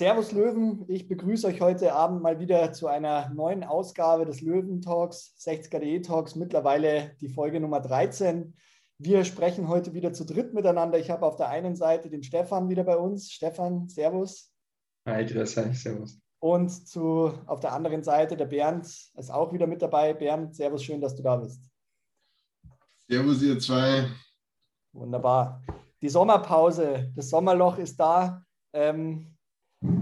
Servus Löwen, ich begrüße euch heute Abend mal wieder zu einer neuen Ausgabe des Löwen Talks, 60er.de Talks, mittlerweile die Folge Nummer 13. Wir sprechen heute wieder zu dritt miteinander. Ich habe auf der einen Seite den Stefan wieder bei uns. Stefan, Servus. Hi, grüß euch, Servus. Und zu, auf der anderen Seite der Bernd ist auch wieder mit dabei. Bernd, Servus, schön, dass du da bist. Servus, ihr zwei. Wunderbar. Die Sommerpause, das Sommerloch ist da. Ähm,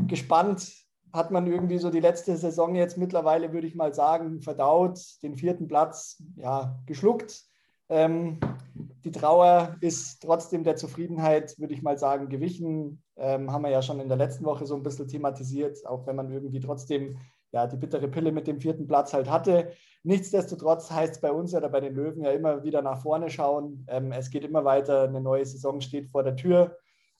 gespannt, hat man irgendwie so die letzte Saison jetzt mittlerweile, würde ich mal sagen, verdaut, den vierten Platz ja, geschluckt. Ähm, die Trauer ist trotzdem der Zufriedenheit, würde ich mal sagen, gewichen. Ähm, haben wir ja schon in der letzten Woche so ein bisschen thematisiert, auch wenn man irgendwie trotzdem ja, die bittere Pille mit dem vierten Platz halt hatte. Nichtsdestotrotz heißt es bei uns oder bei den Löwen ja immer wieder nach vorne schauen. Ähm, es geht immer weiter, eine neue Saison steht vor der Tür.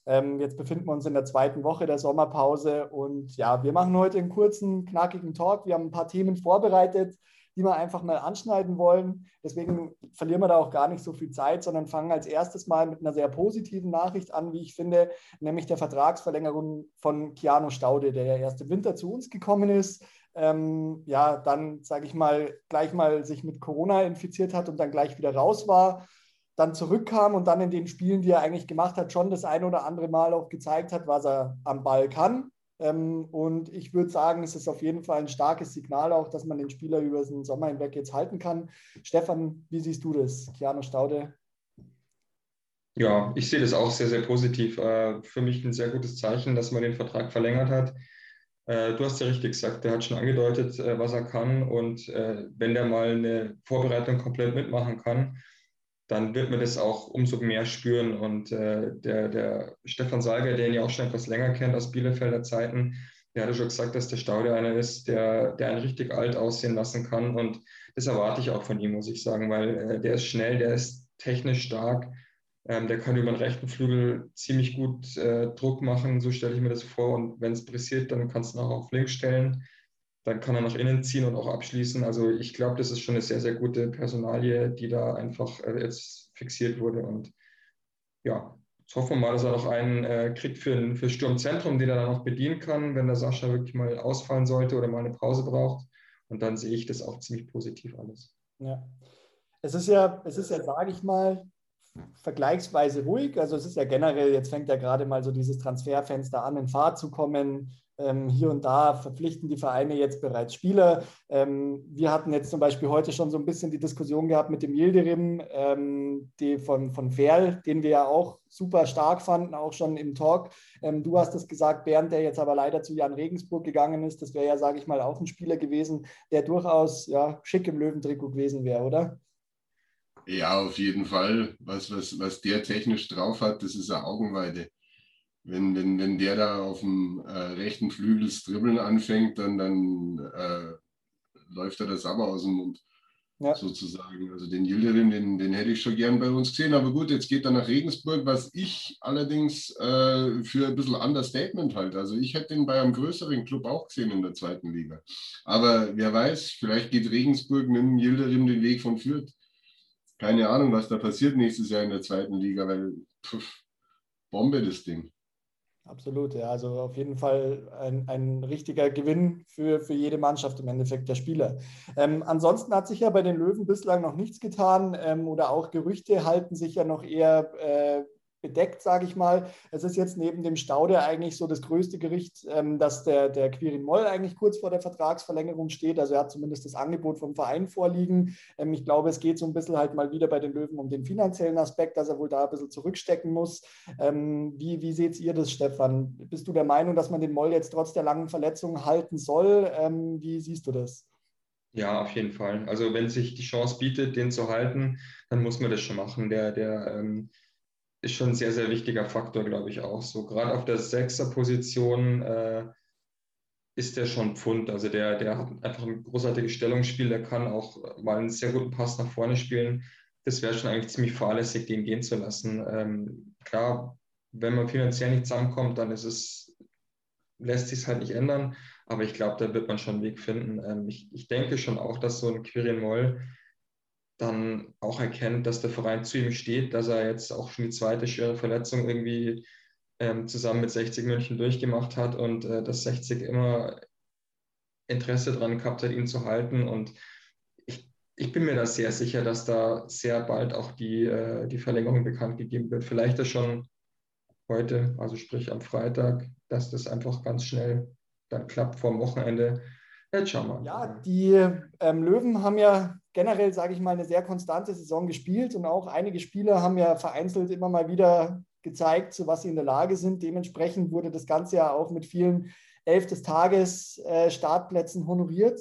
Ähm, jetzt befinden wir uns in der zweiten Woche der Sommerpause und ja, wir machen heute einen kurzen, knackigen Talk. Wir haben ein paar Themen vorbereitet, die wir einfach mal anschneiden wollen. Deswegen verlieren wir da auch gar nicht so viel Zeit, sondern fangen als erstes mal mit einer sehr positiven Nachricht an, wie ich finde, nämlich der Vertragsverlängerung von Keanu Staude, der ja erst im Winter zu uns gekommen ist. Ähm, ja, dann, sage ich mal, gleich mal sich mit Corona infiziert hat und dann gleich wieder raus war dann zurückkam und dann in den Spielen, die er eigentlich gemacht hat, schon das ein oder andere Mal auch gezeigt hat, was er am Ball kann. Ähm, und ich würde sagen, es ist auf jeden Fall ein starkes Signal auch, dass man den Spieler über den Sommer hinweg jetzt halten kann. Stefan, wie siehst du das? Keanu Staude? Ja, ich sehe das auch sehr, sehr positiv. Äh, für mich ein sehr gutes Zeichen, dass man den Vertrag verlängert hat. Äh, du hast ja richtig gesagt, der hat schon angedeutet, äh, was er kann. Und wenn der mal eine Vorbereitung komplett mitmachen kann, dann wird man das auch umso mehr spüren. Und äh, der, der Stefan Salger, der ihn ja auch schon etwas länger kennt aus Bielefelder Zeiten, der hatte schon gesagt, dass der Staude einer ist, der, der einen richtig alt aussehen lassen kann. Und das erwarte ich auch von ihm, muss ich sagen, weil äh, der ist schnell, der ist technisch stark, ähm, der kann über den rechten Flügel ziemlich gut äh, Druck machen, so stelle ich mir das vor. Und wenn es pressiert, dann kannst du auch auf links stellen dann kann er nach innen ziehen und auch abschließen. Also ich glaube, das ist schon eine sehr, sehr gute Personalie, die da einfach äh, jetzt fixiert wurde. Und ja, jetzt hoffen wir mal, dass er noch einen äh, kriegt für, für Sturmzentrum, den er dann auch bedienen kann, wenn der Sascha wirklich mal ausfallen sollte oder mal eine Pause braucht. Und dann sehe ich das auch ziemlich positiv alles. Ja. Es ist ja, es ist ja, sage ich mal, vergleichsweise ruhig. Also es ist ja generell, jetzt fängt ja gerade mal so dieses Transferfenster an, in Fahrt zu kommen. Ähm, hier und da verpflichten die Vereine jetzt bereits Spieler. Ähm, wir hatten jetzt zum Beispiel heute schon so ein bisschen die Diskussion gehabt mit dem Yildirim, ähm, die von, von Ferl, den wir ja auch super stark fanden, auch schon im Talk. Du hast es gesagt, Bernd, der jetzt aber leider zu Jan Regensburg gegangen ist. Das wäre ja, sage ich mal, auch ein Spieler gewesen, der durchaus ja, schick im Löwentrikot gewesen wäre, oder? Ja, auf jeden Fall. Was, was, was der technisch drauf hat, das ist eine Augenweide wenn, wenn, wenn der da auf dem äh, rechten Flügel dribbeln anfängt, dann, dann äh, läuft er das aber aus dem Mund. Ja. Sozusagen. Also den Yildirim, den, den hätte ich schon gern bei uns gesehen. Aber gut, jetzt geht er nach Regensburg, was ich allerdings äh, für ein bisschen Understatement halte. Also ich hätte ihn bei einem größeren Club auch gesehen in der zweiten Liga. Aber wer weiß, vielleicht geht Regensburg mit dem Yildirim den Weg von Fürth. Keine Ahnung, was da passiert nächstes Jahr in der zweiten Liga, weil pff, Bombe das Ding. Absolut, ja. Also auf jeden Fall ein, ein richtiger Gewinn für, für jede Mannschaft im Endeffekt der Spieler. Ähm, ansonsten hat sich ja bei den Löwen bislang noch nichts getan ähm, oder auch Gerüchte halten sich ja noch eher äh, bedeckt, sage ich mal. Es ist jetzt neben dem Staude eigentlich so das größte Gericht, ähm, dass der, der Quirin Moll eigentlich kurz vor der Vertragsverlängerung steht. Also er hat zumindest das Angebot vom Verein vorliegen. Ähm, ich glaube, es geht so ein bisschen halt mal wieder bei den Löwen um den finanziellen Aspekt, dass er wohl da ein bisschen zurückstecken muss. Ähm, wie, wie seht ihr das, Stefan? Bist du der Meinung, dass man den Moll jetzt trotz der langen Verletzung halten soll? Ähm, wie siehst du das? Ja, auf jeden Fall. Also wenn sich die Chance bietet, den zu halten, dann muss man das schon machen. Der, der ähm, ist schon ein sehr, sehr wichtiger Faktor, glaube ich auch. So gerade auf der Sechser-Position äh, ist der schon Pfund. Also der, der hat einfach ein großartiges Stellungsspiel, der kann auch mal einen sehr guten Pass nach vorne spielen. Das wäre schon eigentlich ziemlich fahrlässig, den gehen zu lassen. Ähm, klar, wenn man finanziell nicht zusammenkommt, dann ist es, lässt sich es halt nicht ändern. Aber ich glaube, da wird man schon einen Weg finden. Ähm, ich, ich denke schon auch, dass so ein Quirin Moll dann auch erkennt, dass der Verein zu ihm steht, dass er jetzt auch schon die zweite schwere Verletzung irgendwie ähm, zusammen mit 60 München durchgemacht hat und äh, dass 60 immer Interesse daran gehabt hat, ihn zu halten. Und ich, ich bin mir da sehr sicher, dass da sehr bald auch die, äh, die Verlängerung bekannt gegeben wird. Vielleicht das schon heute, also sprich am Freitag, dass das einfach ganz schnell dann klappt vor dem Wochenende. Jetzt schauen wir. Ja, die ähm, Löwen haben ja generell, sage ich mal, eine sehr konstante Saison gespielt und auch einige Spieler haben ja vereinzelt immer mal wieder gezeigt, zu was sie in der Lage sind. Dementsprechend wurde das Ganze ja auch mit vielen Elf des Tages äh, Startplätzen honoriert.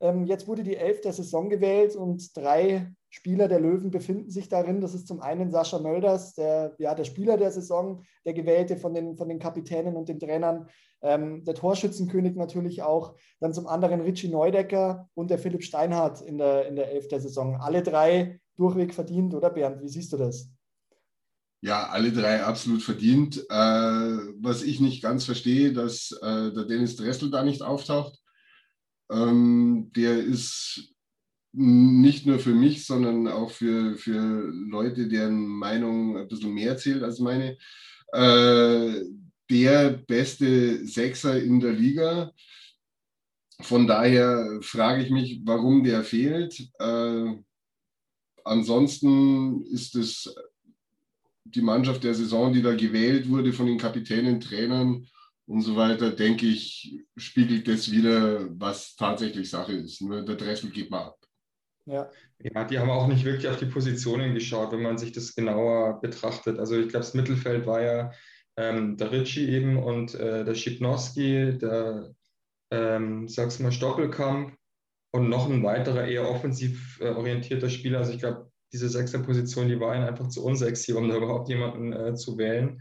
Ähm, jetzt wurde die Elf der Saison gewählt und drei Spieler der Löwen befinden sich darin. Das ist zum einen Sascha Mölders, der, ja, der Spieler der Saison, der gewählte von den, von den Kapitänen und den Trainern, ähm, der Torschützenkönig natürlich auch. Dann zum anderen Richie Neudecker und der Philipp Steinhardt in der, in der Elf der Saison. Alle drei durchweg verdient, oder Bernd? Wie siehst du das? Ja, alle drei absolut verdient. Äh, was ich nicht ganz verstehe, dass äh, der Dennis Dressel da nicht auftaucht. Ähm, der ist nicht nur für mich, sondern auch für, für Leute, deren Meinung ein bisschen mehr zählt als meine, äh, der beste Sechser in der Liga. Von daher frage ich mich, warum der fehlt. Äh, ansonsten ist es die Mannschaft der Saison, die da gewählt wurde von den Kapitänen, Trainern und so weiter, denke ich, spiegelt das wieder, was tatsächlich Sache ist. Nur der Dressel geht mal ab. Ja. ja, die haben auch nicht wirklich auf die Positionen geschaut, wenn man sich das genauer betrachtet. Also ich glaube, das Mittelfeld war ja ähm, der Ritchie eben und äh, der Schipnowski, der, ähm, sag's mal, Stoppelkamp und noch ein weiterer eher offensiv äh, orientierter Spieler. Also ich glaube, diese Sechser-Position, die war ihnen einfach zu unsexy, um da überhaupt jemanden äh, zu wählen.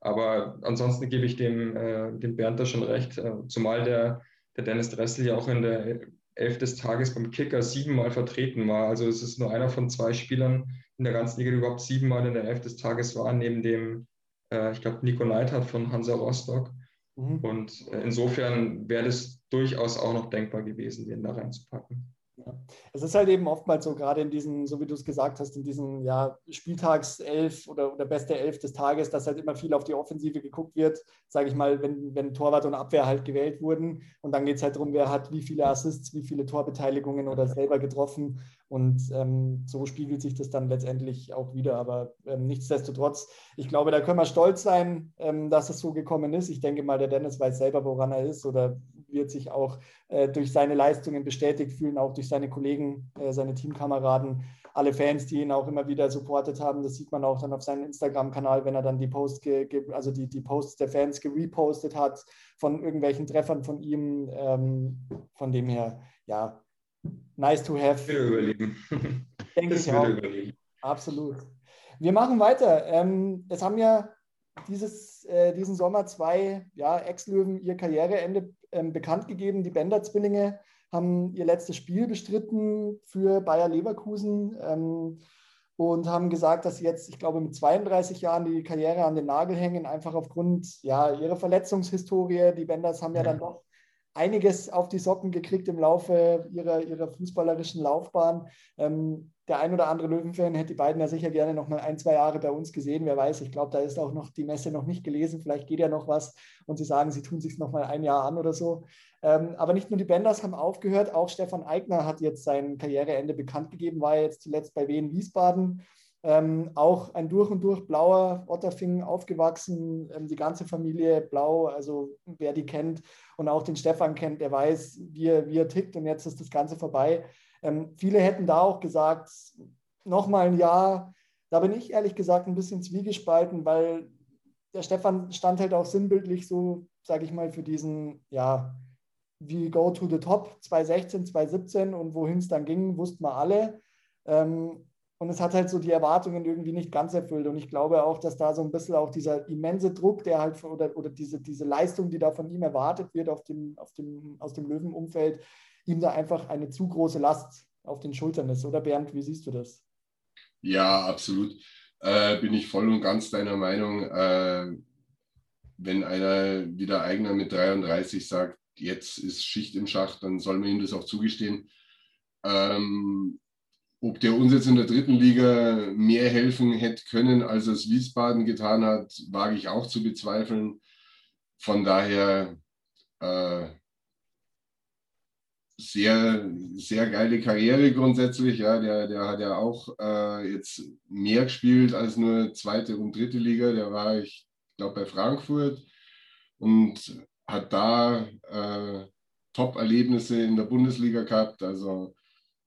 Aber ansonsten gebe ich dem, äh, dem Bernd da schon recht, äh, zumal der, der Dennis Dressel ja auch in der Elf des Tages beim Kicker siebenmal vertreten war. Also es ist nur einer von zwei Spielern in der ganzen Liga, die überhaupt siebenmal in der Elf des Tages waren, neben dem, äh, ich glaube, Nico Neidhardt von Hansa Rostock. Mhm. Und äh, insofern wäre das durchaus auch noch denkbar gewesen, den da reinzupacken. Ja. Es ist halt eben oftmals so, gerade in diesen, so wie du es gesagt hast, in diesen ja, Spieltagself oder, oder beste Elf des Tages, dass halt immer viel auf die Offensive geguckt wird, sage ich mal, wenn, wenn Torwart und Abwehr halt gewählt wurden. Und dann geht es halt darum, wer hat wie viele Assists, wie viele Torbeteiligungen oder selber getroffen. Und ähm, so spiegelt sich das dann letztendlich auch wieder. Aber ähm, nichtsdestotrotz, ich glaube, da können wir stolz sein, ähm, dass es so gekommen ist. Ich denke mal, der Dennis weiß selber, woran er ist oder wird sich auch äh, durch seine Leistungen bestätigt fühlen, auch durch seine Kollegen, äh, seine Teamkameraden, alle Fans, die ihn auch immer wieder supportet haben. Das sieht man auch dann auf seinem Instagram-Kanal, wenn er dann die Post, also die, die Posts der Fans gerepostet hat von irgendwelchen Treffern von ihm. Ähm, von dem her, ja, nice to have. Wir überleben. Denke ich auch. Überleben. Absolut. Wir machen weiter. Ähm, es haben ja dieses, äh, diesen Sommer zwei ja, Ex-Löwen ihr Karriereende ähm, bekannt gegeben. Die Bender-Zwillinge haben ihr letztes Spiel bestritten für Bayer Leverkusen ähm, und haben gesagt, dass sie jetzt, ich glaube, mit 32 Jahren die Karriere an den Nagel hängen, einfach aufgrund ja, ihrer Verletzungshistorie. Die Benders haben ja dann doch einiges auf die Socken gekriegt im Laufe ihrer, ihrer fußballerischen Laufbahn. Ähm, der ein oder andere Löwenfan hätte die beiden ja sicher gerne noch mal ein, zwei Jahre bei uns gesehen. Wer weiß, ich glaube, da ist auch noch die Messe noch nicht gelesen. Vielleicht geht ja noch was und sie sagen, sie tun sich noch mal ein Jahr an oder so. Ähm, aber nicht nur die Benders haben aufgehört, auch Stefan Eigner hat jetzt sein Karriereende bekannt gegeben, war jetzt zuletzt bei Wien Wiesbaden ähm, auch ein durch und durch blauer Otterfing aufgewachsen, ähm, die ganze Familie blau, also wer die kennt und auch den Stefan kennt, der weiß, wie er, wie er tickt und jetzt ist das Ganze vorbei. Ähm, viele hätten da auch gesagt, nochmal ein Jahr. Da bin ich ehrlich gesagt ein bisschen zwiegespalten, weil der Stefan stand halt auch sinnbildlich so, sage ich mal, für diesen, ja, wie Go to the Top 2016, 2017 und wohin es dann ging, wussten wir alle. Ähm, und es hat halt so die Erwartungen irgendwie nicht ganz erfüllt. Und ich glaube auch, dass da so ein bisschen auch dieser immense Druck, der halt oder, oder diese, diese Leistung, die da von ihm erwartet wird auf dem, auf dem, aus dem Löwenumfeld, ihm da einfach eine zu große Last auf den Schultern ist. Oder Bernd, wie siehst du das? Ja, absolut. Äh, bin ich voll und ganz deiner Meinung. Äh, wenn einer wieder eigener mit 33 sagt, jetzt ist Schicht im Schacht, dann soll man ihm das auch zugestehen. Ähm, ob der uns jetzt in der dritten Liga mehr helfen hätte können, als es Wiesbaden getan hat, wage ich auch zu bezweifeln. Von daher äh, sehr, sehr geile Karriere grundsätzlich. Ja, der, der hat ja auch äh, jetzt mehr gespielt als nur zweite und dritte Liga. Der war, ich glaube, bei Frankfurt und hat da äh, Top-Erlebnisse in der Bundesliga gehabt. Also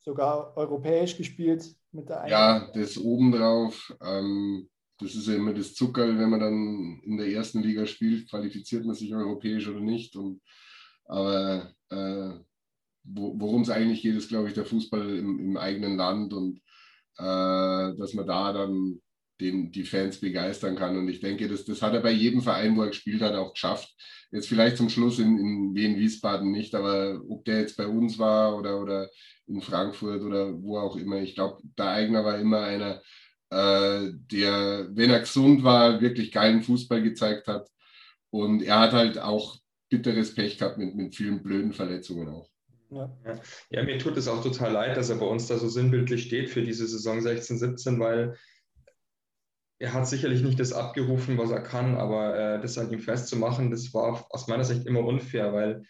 sogar europäisch gespielt mit der Ja, das obendrauf. Ähm, das ist ja immer das Zucker, wenn man dann in der ersten Liga spielt, qualifiziert man sich europäisch oder nicht. Und, aber äh, worum es eigentlich geht, ist, glaube ich, der Fußball im, im eigenen Land und äh, dass man da dann den, die Fans begeistern kann. Und ich denke, das, das hat er bei jedem Verein, wo er gespielt hat, auch geschafft. Jetzt vielleicht zum Schluss in, in Wien, Wiesbaden nicht, aber ob der jetzt bei uns war oder, oder in Frankfurt oder wo auch immer, ich glaube, der Eigner war immer einer, äh, der, wenn er gesund war, wirklich geilen Fußball gezeigt hat. Und er hat halt auch bitteres Pech gehabt mit, mit vielen blöden Verletzungen auch. Ja. ja, mir tut es auch total leid, dass er bei uns da so sinnbildlich steht für diese Saison 16, 17, weil er hat sicherlich nicht das abgerufen, was er kann, aber äh, das an ihm festzumachen, das war aus meiner Sicht immer unfair, weil äh,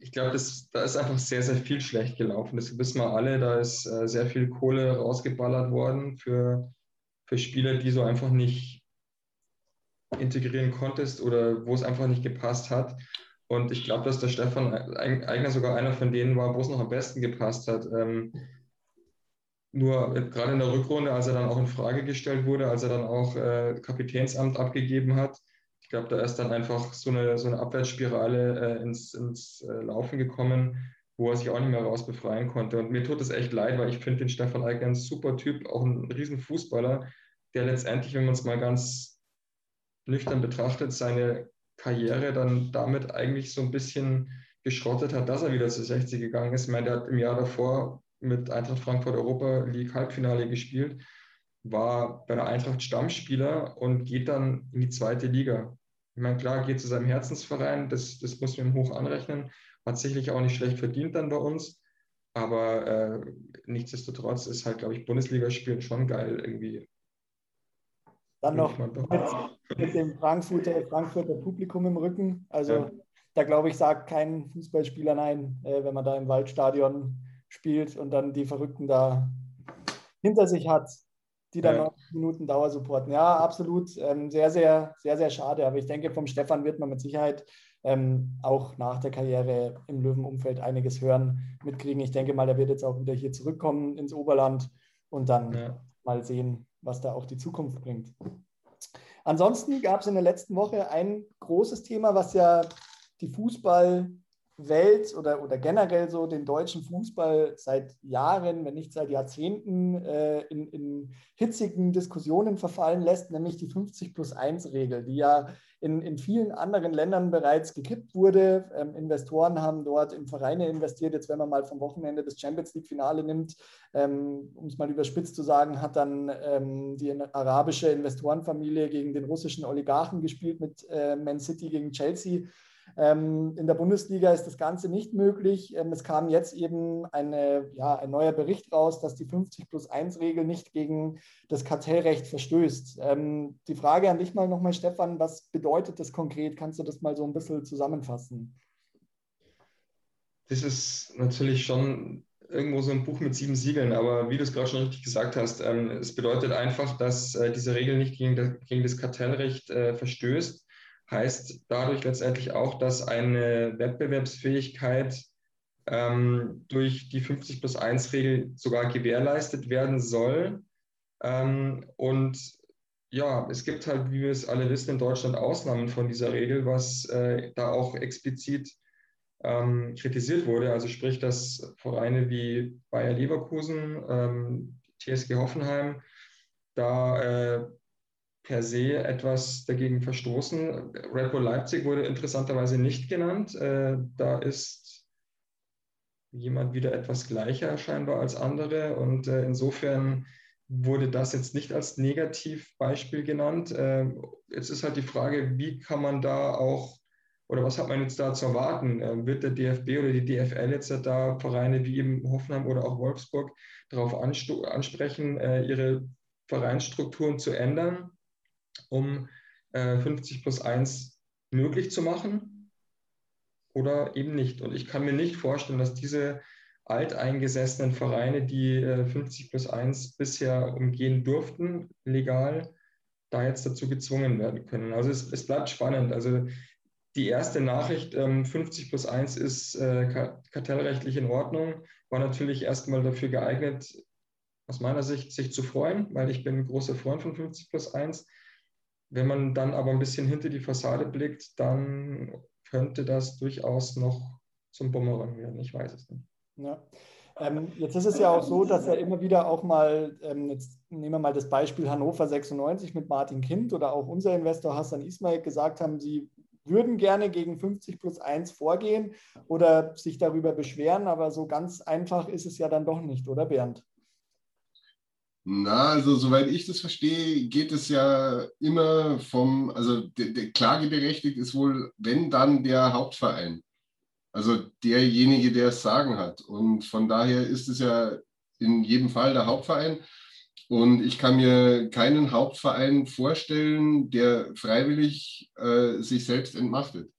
ich glaube, da ist einfach sehr, sehr viel schlecht gelaufen. Das wissen wir alle. Da ist äh, sehr viel Kohle rausgeballert worden für, für Spieler, die so einfach nicht integrieren konntest oder wo es einfach nicht gepasst hat. Und ich glaube, dass der Stefan Eigner sogar einer von denen war, wo es noch am besten gepasst hat. Ähm, nur gerade in der Rückrunde, als er dann auch in Frage gestellt wurde, als er dann auch äh, Kapitänsamt abgegeben hat, ich glaube, da ist dann einfach so eine, so eine Abwärtsspirale äh, ins, ins äh, Laufen gekommen, wo er sich auch nicht mehr raus befreien konnte. Und mir tut es echt leid, weil ich finde den Stefan Eigner ein super Typ, auch ein riesen Fußballer, der letztendlich, wenn man es mal ganz nüchtern betrachtet, seine Karriere dann damit eigentlich so ein bisschen geschrottet hat, dass er wieder zu 60 gegangen ist. Ich meine, der hat im Jahr davor mit Eintracht Frankfurt Europa League Halbfinale gespielt, war bei der Eintracht Stammspieler und geht dann in die zweite Liga. Ich meine, klar, geht zu seinem Herzensverein, das, das muss man ihm hoch anrechnen, hat sicherlich auch nicht schlecht verdient dann bei uns, aber äh, nichtsdestotrotz ist halt, glaube ich, Bundesligaspielen schon geil irgendwie. Dann noch mit, mit, dem Frankfurter, Frankfurter Publikum im Rücken. Also ja. da glaube ich, sagt kein Fußballspieler nein, äh, wenn man da im Waldstadion spielt und dann die Verrückten da hinter sich hat, die dann ja. 90 Minuten Dauer supporten. Ja, absolut. Ähm, sehr, sehr, sehr, sehr schade. Aber ich denke, vom Stefan wird man mit Sicherheit ähm, auch nach der Karriere im Löwenumfeld einiges hören, mitkriegen. Ich denke mal, er wird jetzt auch wieder hier zurückkommen ins Oberland und dann ja. mal sehen, was da auch die Zukunft bringt. Ansonsten gab es in der letzten Woche ein großes Thema, was ja die Fußball- Welt oder, oder generell so den deutschen Fußball seit Jahren, wenn nicht seit Jahrzehnten, äh, in, in, hitzigen Diskussionen verfallen lässt, nämlich die 50 plus 1 Regel, die ja in, in vielen anderen Ländern bereits gekippt wurde. Ähm, Investoren haben dort in Vereine investiert. Jetzt, wenn man mal vom Wochenende das Champions League-Finale nimmt, ähm, um es mal überspitzt zu sagen, hat dann ähm, die arabische Investorenfamilie gegen den russischen Oligarchen gespielt mit äh, Man City gegen Chelsea. Ähm, in der Bundesliga ist das Ganze nicht möglich. Ähm, es kam jetzt eben eine, ja, ein neuer Bericht raus, dass die 50 plus 1 Regel nicht gegen das Kartellrecht verstößt. Ähm, die Frage an dich mal nochmal, Stefan, was bedeutet das konkret? Kannst du das mal so ein bisschen zusammenfassen? Das ist natürlich schon irgendwo so ein Buch mit sieben Siegeln, aber wie du es gerade schon richtig gesagt hast, es bedeutet einfach, dass äh, diese Regel nicht gegen, das, gegen das Kartellrecht äh, verstößt heißt dadurch letztendlich auch, dass eine Wettbewerbsfähigkeit ähm, durch die 50 plus 1 Regel sogar gewährleistet werden soll. Ähm, und ja, es gibt halt, wie wir es alle wissen, in Deutschland Ausnahmen von dieser Regel, was äh, da auch explizit ähm, kritisiert wurde. Also sprich, dass Vereine wie Bayer Leverkusen, ähm, TSG Hoffenheim da äh, per se etwas dagegen verstoßen. Red Bull Leipzig wurde interessanterweise nicht genannt. Äh, da ist jemand wieder etwas gleicher scheinbar als andere und äh, insofern wurde das jetzt nicht als Negativbeispiel genannt. Äh, jetzt ist halt die Frage, wie kann man da auch oder was hat man jetzt da zu erwarten? Wird der DFB oder die DFL jetzt da Vereine wie eben Hoffenheim oder auch Wolfsburg darauf ansprechen, ihre Vereinsstrukturen zu ändern, um 50 äh, plus 1 möglich zu machen oder eben nicht? Und ich kann mir nicht vorstellen, dass diese alteingesessenen Vereine, die 50 plus 1 bisher umgehen durften, legal, da jetzt dazu gezwungen werden können. Also es, es bleibt spannend. Also die erste Nachricht, ähm, 50 plus 1 ist äh, kartellrechtlich in Ordnung, war natürlich erstmal dafür geeignet, aus meiner Sicht sich zu freuen, weil ich bin ein großer Freund von 50 plus 1. Wenn man dann aber ein bisschen hinter die Fassade blickt, dann könnte das durchaus noch zum Bumerang werden. Ich weiß es nicht. Ja. Ähm, jetzt ist es ja auch so, dass er immer wieder auch mal, ähm, jetzt nehmen wir mal das Beispiel Hannover 96 mit Martin Kind oder auch unser Investor Hassan Ismail gesagt haben, sie würden gerne gegen 50 plus 1 vorgehen oder sich darüber beschweren, aber so ganz einfach ist es ja dann doch nicht, oder Bernd? Na, also soweit ich das verstehe, geht es ja immer vom, also der, der klageberechtigt ist wohl, wenn dann der Hauptverein. Also derjenige, der es sagen hat. Und von daher ist es ja in jedem Fall der Hauptverein. Und ich kann mir keinen Hauptverein vorstellen, der freiwillig äh, sich selbst entmachtet.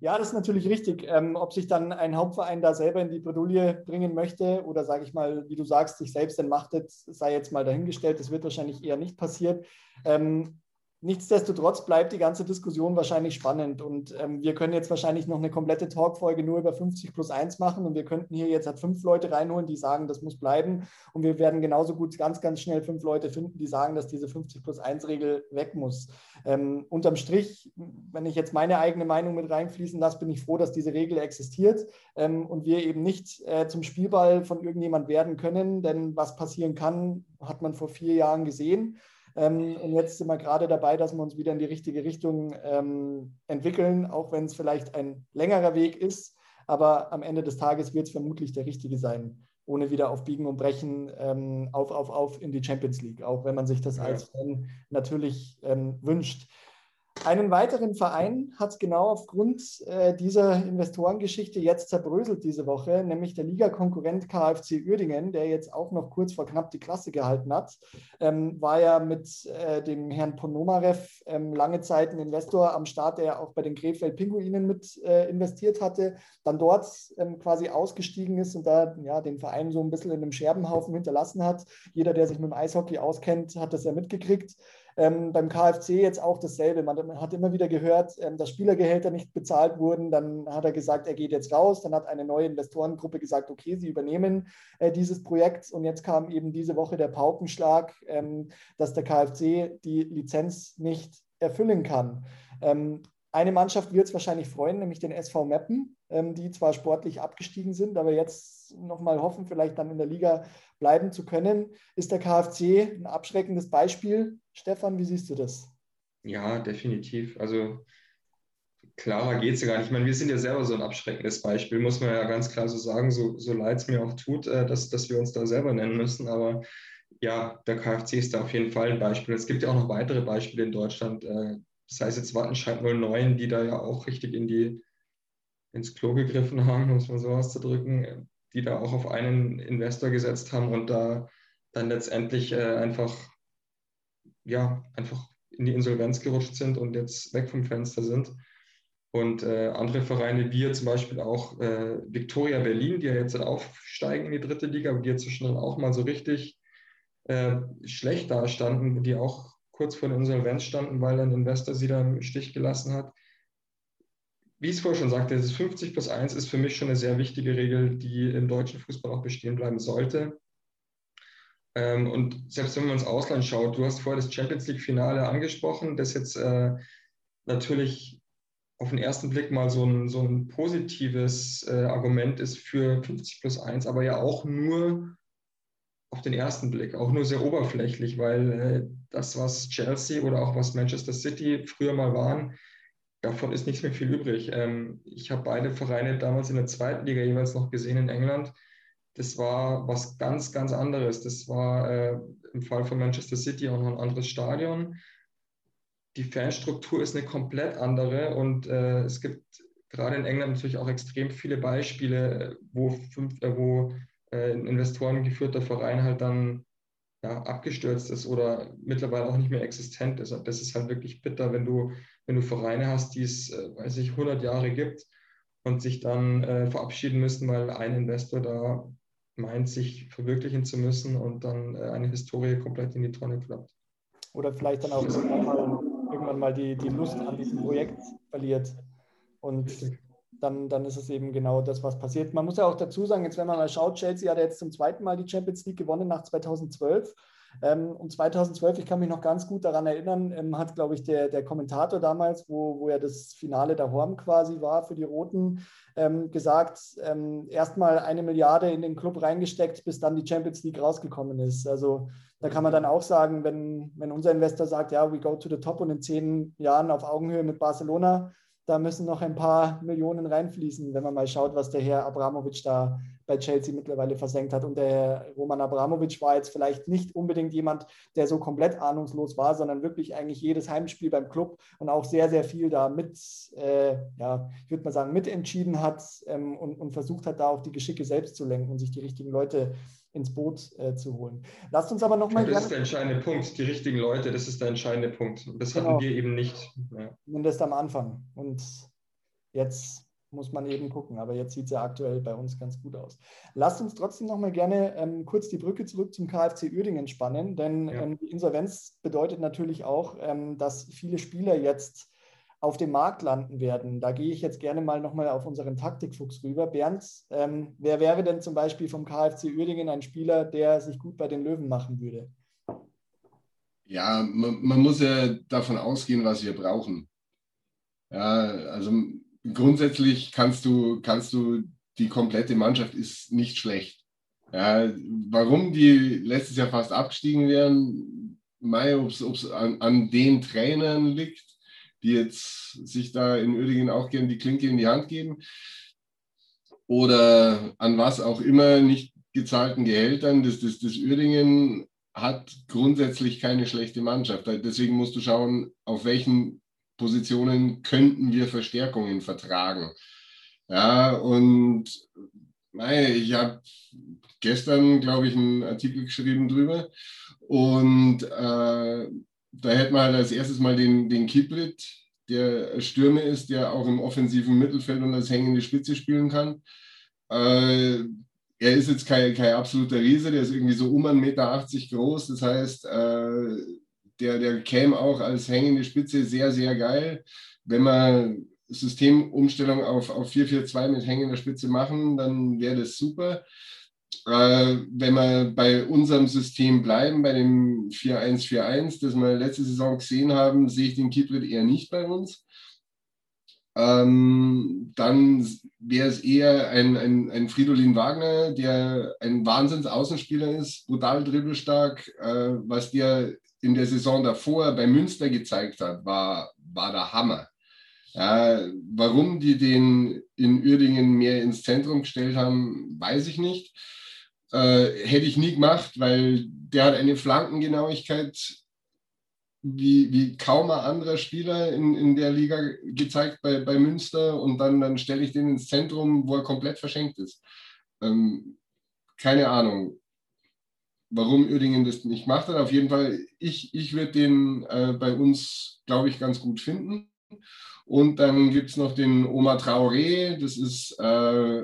Ja, das ist natürlich richtig. Ähm, ob sich dann ein Hauptverein da selber in die Bredouille bringen möchte oder, sage ich mal, wie du sagst, sich selbst entmachtet, sei jetzt mal dahingestellt. Das wird wahrscheinlich eher nicht passieren. Ähm, Nichtsdestotrotz bleibt die ganze Diskussion wahrscheinlich spannend und ähm, wir können jetzt wahrscheinlich noch eine komplette Talkfolge nur über 50 plus 1 machen und wir könnten hier jetzt halt fünf Leute reinholen, die sagen, das muss bleiben und wir werden genauso gut ganz, ganz schnell fünf Leute finden, die sagen, dass diese 50 plus 1 Regel weg muss. Ähm, unterm Strich, wenn ich jetzt meine eigene Meinung mit reinfließen lasse, bin ich froh, dass diese Regel existiert ähm, und wir eben nicht äh, zum Spielball von irgendjemand werden können, denn was passieren kann, hat man vor vier Jahren gesehen. Ähm, und jetzt sind wir gerade dabei, dass wir uns wieder in die richtige Richtung ähm, entwickeln, auch wenn es vielleicht ein längerer Weg ist. Aber am Ende des Tages wird es vermutlich der richtige sein, ohne wieder auf Biegen und Brechen ähm, auf, auf, auf in die Champions League, auch wenn man sich das ja. als Fan natürlich ähm, wünscht. Einen weiteren Verein hat genau aufgrund äh, dieser Investorengeschichte jetzt zerbröselt diese Woche, nämlich der Ligakonkurrent KfC Uerdingen, der jetzt auch noch kurz vor knapp die Klasse gehalten hat. Ähm, war ja mit äh, dem Herrn Ponomarev ähm, lange Zeit ein Investor am Start, der auch bei den Krefeld Pinguinen mit äh, investiert hatte, dann dort ähm, quasi ausgestiegen ist und da ja, den Verein so ein bisschen in einem Scherbenhaufen hinterlassen hat. Jeder, der sich mit dem Eishockey auskennt, hat das ja mitgekriegt. Ähm, beim KfC jetzt auch dasselbe. Man, man hat immer wieder gehört, ähm, dass Spielergehälter nicht bezahlt wurden. Dann hat er gesagt, er geht jetzt raus. Dann hat eine neue Investorengruppe gesagt, okay, sie übernehmen äh, dieses Projekt. Und jetzt kam eben diese Woche der Paukenschlag, ähm, dass der KfC die Lizenz nicht erfüllen kann. Ähm, eine Mannschaft wird es wahrscheinlich freuen, nämlich den SV Meppen, ähm, die zwar sportlich abgestiegen sind, aber jetzt nochmal hoffen, vielleicht dann in der Liga bleiben zu können. Ist der KfC ein abschreckendes Beispiel? Stefan, wie siehst du das? Ja, definitiv. Also klarer geht es ja gar nicht. Ich meine, wir sind ja selber so ein abschreckendes Beispiel, muss man ja ganz klar so sagen, so, so leid es mir auch tut, äh, dass, dass wir uns da selber nennen müssen. Aber ja, der KfC ist da auf jeden Fall ein Beispiel. Es gibt ja auch noch weitere Beispiele in Deutschland. Das heißt jetzt Wattenscheid 09, die da ja auch richtig in die, ins Klo gegriffen haben, muss man so auszudrücken, die da auch auf einen Investor gesetzt haben und da dann letztendlich äh, einfach, ja, einfach in die Insolvenz gerutscht sind und jetzt weg vom Fenster sind. Und äh, andere Vereine, wie zum Beispiel auch äh, Victoria Berlin, die ja jetzt aufsteigen in die dritte Liga, die jetzt zwischendrin auch mal so richtig äh, schlecht dastanden, die auch kurz vor der Insolvenz standen, weil ein Investor sie da im Stich gelassen hat. Wie ich es vorher schon sagte, das 50 plus 1 ist für mich schon eine sehr wichtige Regel, die im deutschen Fußball auch bestehen bleiben sollte. Ähm, und selbst wenn man ins Ausland schaut, du hast vorher das Champions League-Finale angesprochen, das jetzt äh, natürlich auf den ersten Blick mal so ein, so ein positives äh, Argument ist für 50 plus 1, aber ja auch nur auf den ersten Blick, auch nur sehr oberflächlich, weil äh, das, was Chelsea oder auch was Manchester City früher mal waren, davon ist nichts mehr viel übrig. Ähm, ich habe beide Vereine damals in der zweiten Liga jeweils noch gesehen in England. Das war was ganz, ganz anderes. Das war äh, im Fall von Manchester City auch noch ein anderes Stadion. die Fanstruktur ist eine komplett andere und äh, es gibt gerade in England natürlich auch extrem viele Beispiele, wo, fünf, äh, wo äh, ein Investoren geführter Verein halt dann ja, abgestürzt ist oder mittlerweile auch nicht mehr existent ist. Und das ist halt wirklich bitter, wenn du, wenn du Vereine hast, die es, äh, weiß ich, 100 Jahre gibt und sich dann äh, verabschieden müssen, weil ein Investor da meint, sich verwirklichen zu müssen und dann äh, eine Historie komplett in die Tonne klappt. Oder vielleicht dann auch irgendwann mal, irgendwann mal die, die Lust an diesem Projekt verliert. Und dann, dann ist es eben genau das, was passiert. Man muss ja auch dazu sagen, jetzt wenn man mal schaut, Chelsea hat jetzt zum zweiten Mal die Champions League gewonnen nach 2012. Ähm, und 2012, ich kann mich noch ganz gut daran erinnern, ähm, hat, glaube ich, der, der Kommentator damals, wo, wo ja das Finale der Horm quasi war für die Roten, ähm, gesagt, ähm, erstmal eine Milliarde in den Club reingesteckt, bis dann die Champions League rausgekommen ist. Also da kann man dann auch sagen, wenn, wenn unser Investor sagt, ja, we go to the top und in zehn Jahren auf Augenhöhe mit Barcelona, da müssen noch ein paar Millionen reinfließen, wenn man mal schaut, was der Herr Abramovic da bei Chelsea mittlerweile versenkt hat. Und der Herr Roman Abramovic war jetzt vielleicht nicht unbedingt jemand, der so komplett ahnungslos war, sondern wirklich eigentlich jedes Heimspiel beim Club und auch sehr, sehr viel da mit, äh, ja, ich würde mal sagen, mitentschieden hat ähm, und, und versucht hat, da auch die Geschicke selbst zu lenken und sich die richtigen Leute ins Boot äh, zu holen. Lasst uns aber nochmal. Das ist der entscheidende Punkt, die richtigen Leute, das ist der entscheidende Punkt. Das genau. hatten wir eben nicht. Ja. Zumindest am Anfang. Und jetzt muss man eben gucken. Aber jetzt sieht es ja aktuell bei uns ganz gut aus. Lasst uns trotzdem nochmal gerne ähm, kurz die Brücke zurück zum KfC Uerdingen spannen, denn ja. ähm, die Insolvenz bedeutet natürlich auch, ähm, dass viele Spieler jetzt auf dem Markt landen werden. Da gehe ich jetzt gerne mal nochmal auf unseren Taktikfuchs rüber. Bernd, ähm, wer wäre denn zum Beispiel vom KfC Uerdingen ein Spieler, der sich gut bei den Löwen machen würde? Ja, man, man muss ja davon ausgehen, was wir brauchen. Ja, also grundsätzlich kannst du, kannst du, die komplette Mannschaft ist nicht schlecht. Ja, warum die letztes Jahr fast abgestiegen wären, ob es an, an den Trainern liegt, die jetzt sich da in Uerdingen auch gerne die Klinke in die Hand geben oder an was auch immer nicht gezahlten Gehältern. Das, das, das Uerdingen hat grundsätzlich keine schlechte Mannschaft. Deswegen musst du schauen, auf welchen Positionen könnten wir Verstärkungen vertragen. Ja, und ich habe gestern, glaube ich, einen Artikel geschrieben drüber. Und äh, da hätten wir halt als erstes mal den, den Kiprit, der Stürmer ist, der auch im offensiven Mittelfeld und als hängende Spitze spielen kann. Äh, er ist jetzt kein, kein absoluter Riese, der ist irgendwie so um 1,80 Meter groß. Das heißt, äh, der, der käme auch als hängende Spitze sehr, sehr geil. Wenn wir Systemumstellung auf, auf 4-4-2 mit hängender Spitze machen, dann wäre das super. Äh, wenn wir bei unserem System bleiben, bei dem 4-1-4-1, das wir letzte Saison gesehen haben, sehe ich den Kiprit eher nicht bei uns. Ähm, dann wäre es eher ein, ein, ein Fridolin Wagner, der ein Wahnsinns-Außenspieler ist, brutal dribbelstark. Äh, was der in der Saison davor bei Münster gezeigt hat, war, war der Hammer. Ja, warum die den in Uerdingen mehr ins Zentrum gestellt haben, weiß ich nicht. Äh, hätte ich nie gemacht, weil der hat eine Flankengenauigkeit wie, wie kaum ein anderer Spieler in, in der Liga gezeigt bei, bei Münster und dann, dann stelle ich den ins Zentrum, wo er komplett verschenkt ist. Ähm, keine Ahnung, warum Uerdingen das nicht macht. Auf jeden Fall, ich, ich würde den äh, bei uns, glaube ich, ganz gut finden. Und dann gibt es noch den Oma Traoré, das ist äh,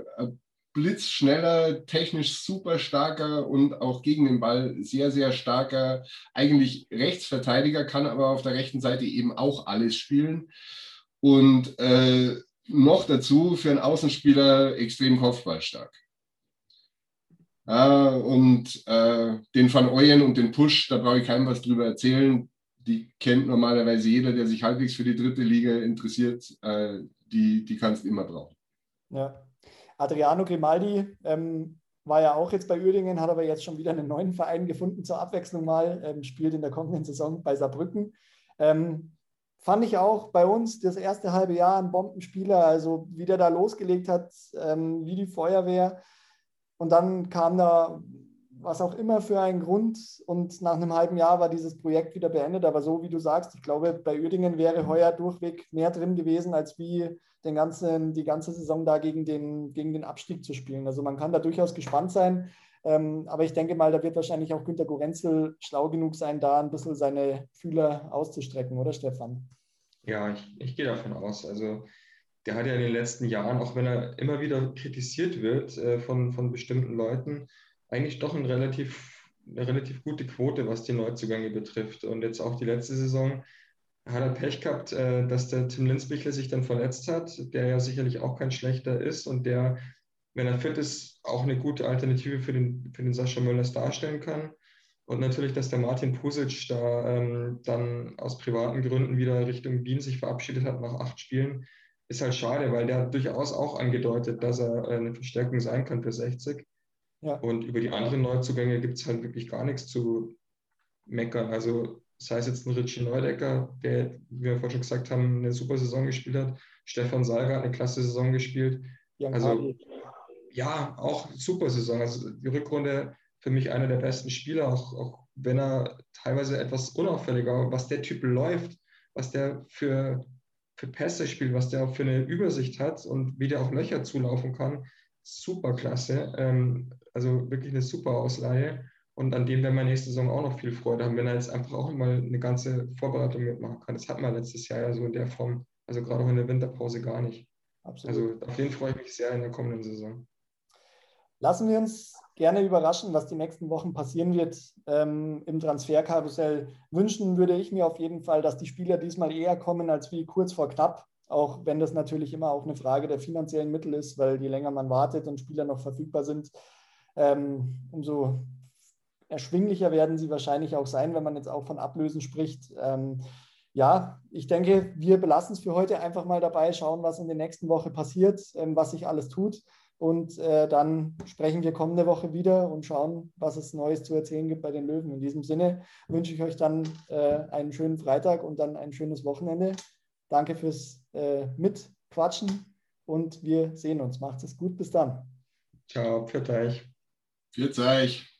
blitzschneller, technisch super starker und auch gegen den Ball sehr, sehr starker, eigentlich Rechtsverteidiger, kann aber auf der rechten Seite eben auch alles spielen. Und äh, noch dazu für einen Außenspieler extrem kopfballstark. Ja, und äh, den Van Ooyen und den Push, da brauche ich keinem was drüber erzählen. Die kennt normalerweise jeder, der sich halbwegs für die dritte Liga interessiert. Äh, die, die kannst du immer brauchen. Ja, Adriano Grimaldi ähm, war ja auch jetzt bei Uerdingen, hat aber jetzt schon wieder einen neuen Verein gefunden zur Abwechslung mal, ähm, spielt in der kommenden Saison bei Saarbrücken. Ähm, fand ich auch bei uns das erste halbe Jahr ein Bombenspieler, also wie der da losgelegt hat, ähm, wie die Feuerwehr. Und dann kam da was auch immer für einen Grund. Und nach einem halben Jahr war dieses Projekt wieder beendet. Aber so wie du sagst, ich glaube, bei Uerdingen wäre heuer durchweg mehr drin gewesen, als wie den ganzen, die ganze Saison da gegen den, gegen den Abstieg zu spielen. Also man kann da durchaus gespannt sein. Ähm, aber ich denke mal, da wird wahrscheinlich auch Günter Gorenzel schlau genug sein, da ein bisschen seine Fühler auszustrecken, oder Stefan? Ja, ich, ich gehe davon aus. Also der hat ja in den letzten Jahren, auch wenn er immer wieder kritisiert wird äh, von, von bestimmten Leuten, eigentlich doch ein relativ, eine relativ gute Quote, was die Neuzugänge betrifft. Und jetzt auch die letzte Saison hat er Pech gehabt, äh, dass der Tim Linsbichler sich dann verletzt hat, der ja sicherlich auch kein schlechter ist und der, wenn er fit ist, auch eine gute Alternative für den, für den Sascha Möllers darstellen kann. Und natürlich, dass der Martin Pusic da ähm, dann aus privaten Gründen wieder Richtung Wien sich verabschiedet hat nach acht Spielen, ist halt schade, weil der hat durchaus auch angedeutet, dass er äh, eine Verstärkung sein kann für 60. Ja. Und über die anderen Neuzugänge gibt es halt wirklich gar nichts zu meckern. Also sei es jetzt ein Richie Neudecker, der, wie wir vorhin schon gesagt haben, eine super Saison gespielt hat. Stefan Salga hat eine klasse Saison gespielt. Also ja, auch super Saison. Also die Rückrunde für mich einer der besten Spieler, auch, auch wenn er teilweise etwas unauffälliger, was der Typ läuft, was der für, für Pässe spielt, was der auch für eine Übersicht hat und wie der auch Löcher zulaufen kann. Super klasse. Ähm, also wirklich eine super Ausleihe. Und an dem werden wir nächste Saison auch noch viel Freude haben, wenn er jetzt einfach auch mal eine ganze Vorbereitung mitmachen kann. Das hatten wir letztes Jahr ja so in der Form, also gerade auch in der Winterpause gar nicht. Absolut. Also auf den freue ich mich sehr in der kommenden Saison. Lassen wir uns gerne überraschen, was die nächsten Wochen passieren wird ähm, im Transferkarussell. Wünschen würde ich mir auf jeden Fall, dass die Spieler diesmal eher kommen als wie kurz vor knapp. Auch wenn das natürlich immer auch eine Frage der finanziellen Mittel ist, weil je länger man wartet und Spieler noch verfügbar sind, ähm, umso erschwinglicher werden sie wahrscheinlich auch sein, wenn man jetzt auch von Ablösen spricht. Ähm, ja, ich denke, wir belassen es für heute einfach mal dabei, schauen, was in der nächsten Woche passiert, ähm, was sich alles tut. Und äh, dann sprechen wir kommende Woche wieder und schauen, was es Neues zu erzählen gibt bei den Löwen. In diesem Sinne wünsche ich euch dann äh, einen schönen Freitag und dann ein schönes Wochenende. Danke fürs äh, Mitquatschen und wir sehen uns. Macht es gut. Bis dann. Ciao, für euch. Für euch.